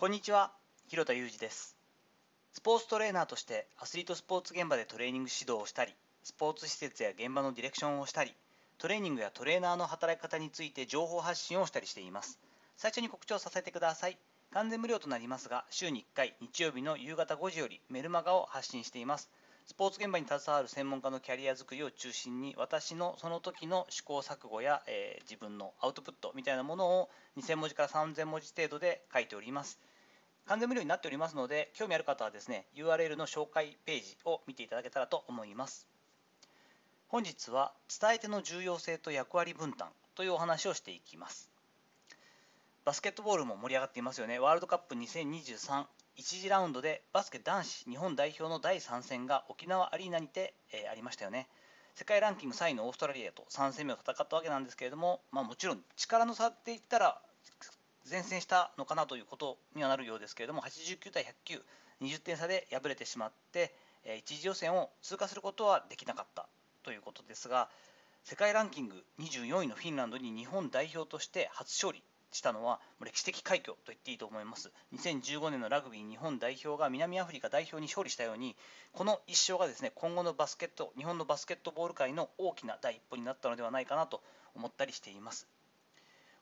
こんにちは、広田裕二です。スポーツトレーナーとしてアスリートスポーツ現場でトレーニング指導をしたり、スポーツ施設や現場のディレクションをしたり、トレーニングやトレーナーの働き方について情報発信をしたりしています。最初に告知をさせてください。完全無料となりますが、週に1回、日曜日の夕方5時よりメルマガを発信しています。スポーツ現場に携わる専門家のキャリア作りを中心に、私のその時の試行錯誤や、えー自分のアウトプットみたいなものを2000文字から3000文字程度で書いております。完全無料になっておりますので、興味ある方はですね、URL の紹介ページを見ていただけたらと思います。本日は伝え手の重要性と役割分担というお話をしていきます。バスケットボールも盛り上がっていますよね。ワールドカップ2023、1次ラウンドでバスケ男子日本代表の第3戦が沖縄アリーナにて、えーありましたよね。世界ランキング3位のオーストラリアと3戦目を戦ったわけなんですけれども、まあ、もちろん力の差って言ったら前線したのかなということにはなるようですけれども89対109、20点差で敗れてしまって、え一次予選を通過することはできなかったということですが世界ランキング24位のフィンランドに日本代表として初勝利したのは歴史的快挙と言っていいと思います。2015年のラグビー日本代表が南アフリカ代表に勝利したようにこの1勝がですね今後のバスケット日本のバスケットボール界の大きな第一歩になったのではないかなと思ったりしています。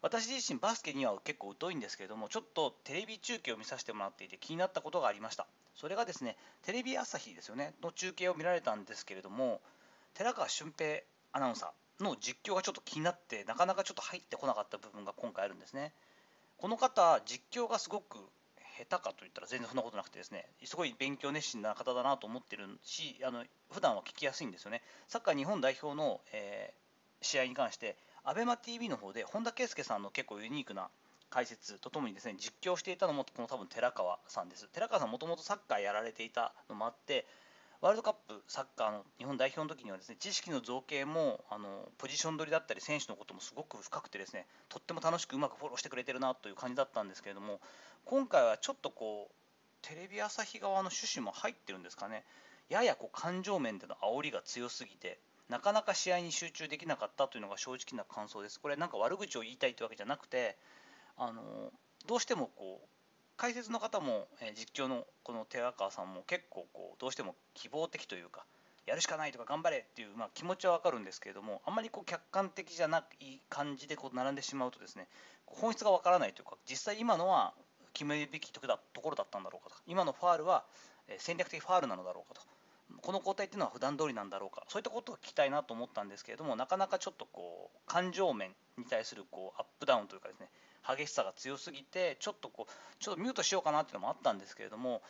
私自身バスケには結構疎いんですけれどもちょっとテレビ中継を見させてもらっていて気になったことがありました。それがですねテレビ朝日ですよねの中継を見られたんですけれども寺川俊平アナウンサーの実況がちょっと気になってなかなかちょっと入ってこなかった部分が今回あるんですね。この方実況がすごく下手かといったら全然そんなことなくてですねすごい勉強熱心な方だなと思ってるしあの普段は聞きやすいんですよね。サッカー日本代表の、えー試合に関してアベマ t v の方で本田圭佑さんの結構ユニークな解説とともにですね実況していたのもこの多分寺川さんです。寺川さんもともとサッカーやられていたのもあってワールドカップサッカーの日本代表の時にはですね知識の造形もあのポジション取りだったり選手のこともすごく深くてですねとっても楽しくうまくフォローしてくれてるなという感じだったんですけれども今回はちょっとこうテレビ朝日側の趣旨も入ってるんですかねややこう感情面での煽りが強すぎてなかなか試合に集中できなかったというのが正直な感想です。これなんか悪口を言いたいというわけじゃなくてあのどうしてもこう解説の方も、え実況のこの寺川さんも結構こうどうしても希望的というかやるしかないとか頑張れっていう、まあ、気持ちはわかるんですけれどもあんまりこう客観的じゃない感じでこう並んでしまうとですね本質がわからないというか実際今のは決めるべき時だところだったんだろうかとか今のファールはえ戦略的ファールなのだろうかとこの交代っていうのは普段通りなんだろうかそういったことを聞きたいなと思ったんですけれどもなかなかちょっとこう感情面に対するこうアップダウンというかですね激しさが強すぎてちょっとこうちょっとミュートしようかなっていうのもあったんですけれども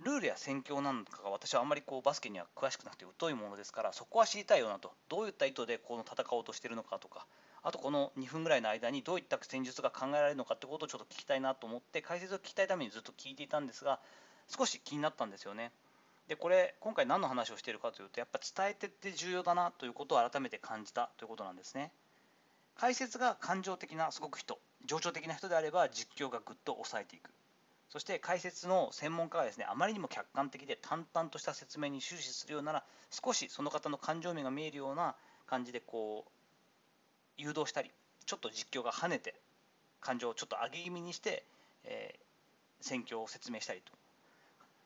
ルールや戦況なんかが私はあんまりこうバスケには詳しくなくて疎いものですからそこは知りたいよなとどういった意図でこの戦おうとしてるのかとかあとこの2分ぐらいの間にどういった戦術が考えられるのかってことをちょっと聞きたいなと思って解説を聞きたいためにずっと聞いていたんですが少し気になったんですよね。でこれ今回何の話をしているかというとやっぱ伝えてって重要だなということを改めて感じたということなんですね。解説が感情的なすごく人情緒的な人であれば実況がぐっと抑えていく。そして解説の専門家がですねあまりにも客観的で淡々とした説明に終始するようなら少しその方の感情面が見えるような感じでこう誘導したりちょっと実況が跳ねて感情をちょっと上げ気味にして、えー戦況を説明したりと。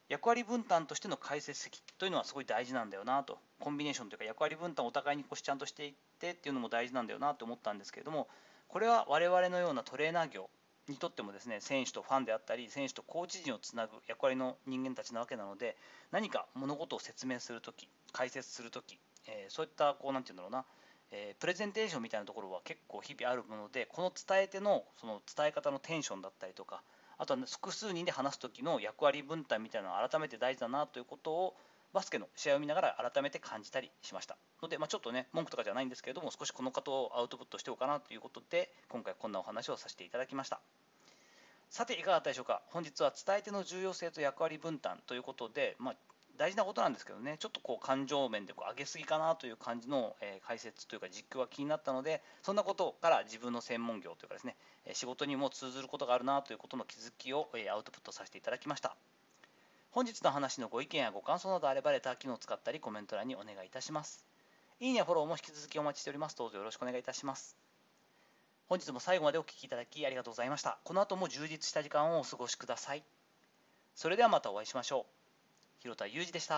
役割分担としての解説席というのはすごい大事なんだよなと。コンビネーションというか役割分担をお互いにこうちゃんとしていってっていうのも大事なんだよなと思ったんですけれどもこれは我々のようなトレーナー業にとってもですね選手とファンであったり選手とコーチ陣をつなぐ役割の人間たちなわけなので何か物事を説明するとき解説するとき、えーそういったこうなんていうんだろうなえープレゼンテーションみたいなところは結構日々あるものでこの伝え手のその伝え方のテンションだったりとかあとは複数人で話す時の役割分担みたいなのは改めて大事だなということをバスケの試合を見ながら改めて感じたりしました。ので、まあ、ちょっとね文句とかじゃないんですけれども少しこの方をアウトプットしておうかなということで今回こんなお話をさせていただきました。さていかがだったでしょうか？本日は伝え手の重要性と役割分担ということで、まあ、大事なことなんですけどねちょっとこう感情面でこう上げすぎかなという感じの、え解説というか実況が気になったのでそんなことから自分の専門業というかですね仕事にも通ずることがあるなということの気づきを、えアウトプットさせていただきました。本日の話のご意見やご感想などあればレター機能を使ったりコメント欄にお願いいたします。いいねやフォローも引き続きお待ちしております。どうぞよろしくお願いいたします。本日も最後までお聴きいただきありがとうございました。この後も充実した時間をお過ごしください。それではまたお会いしましょう。広田裕二でした。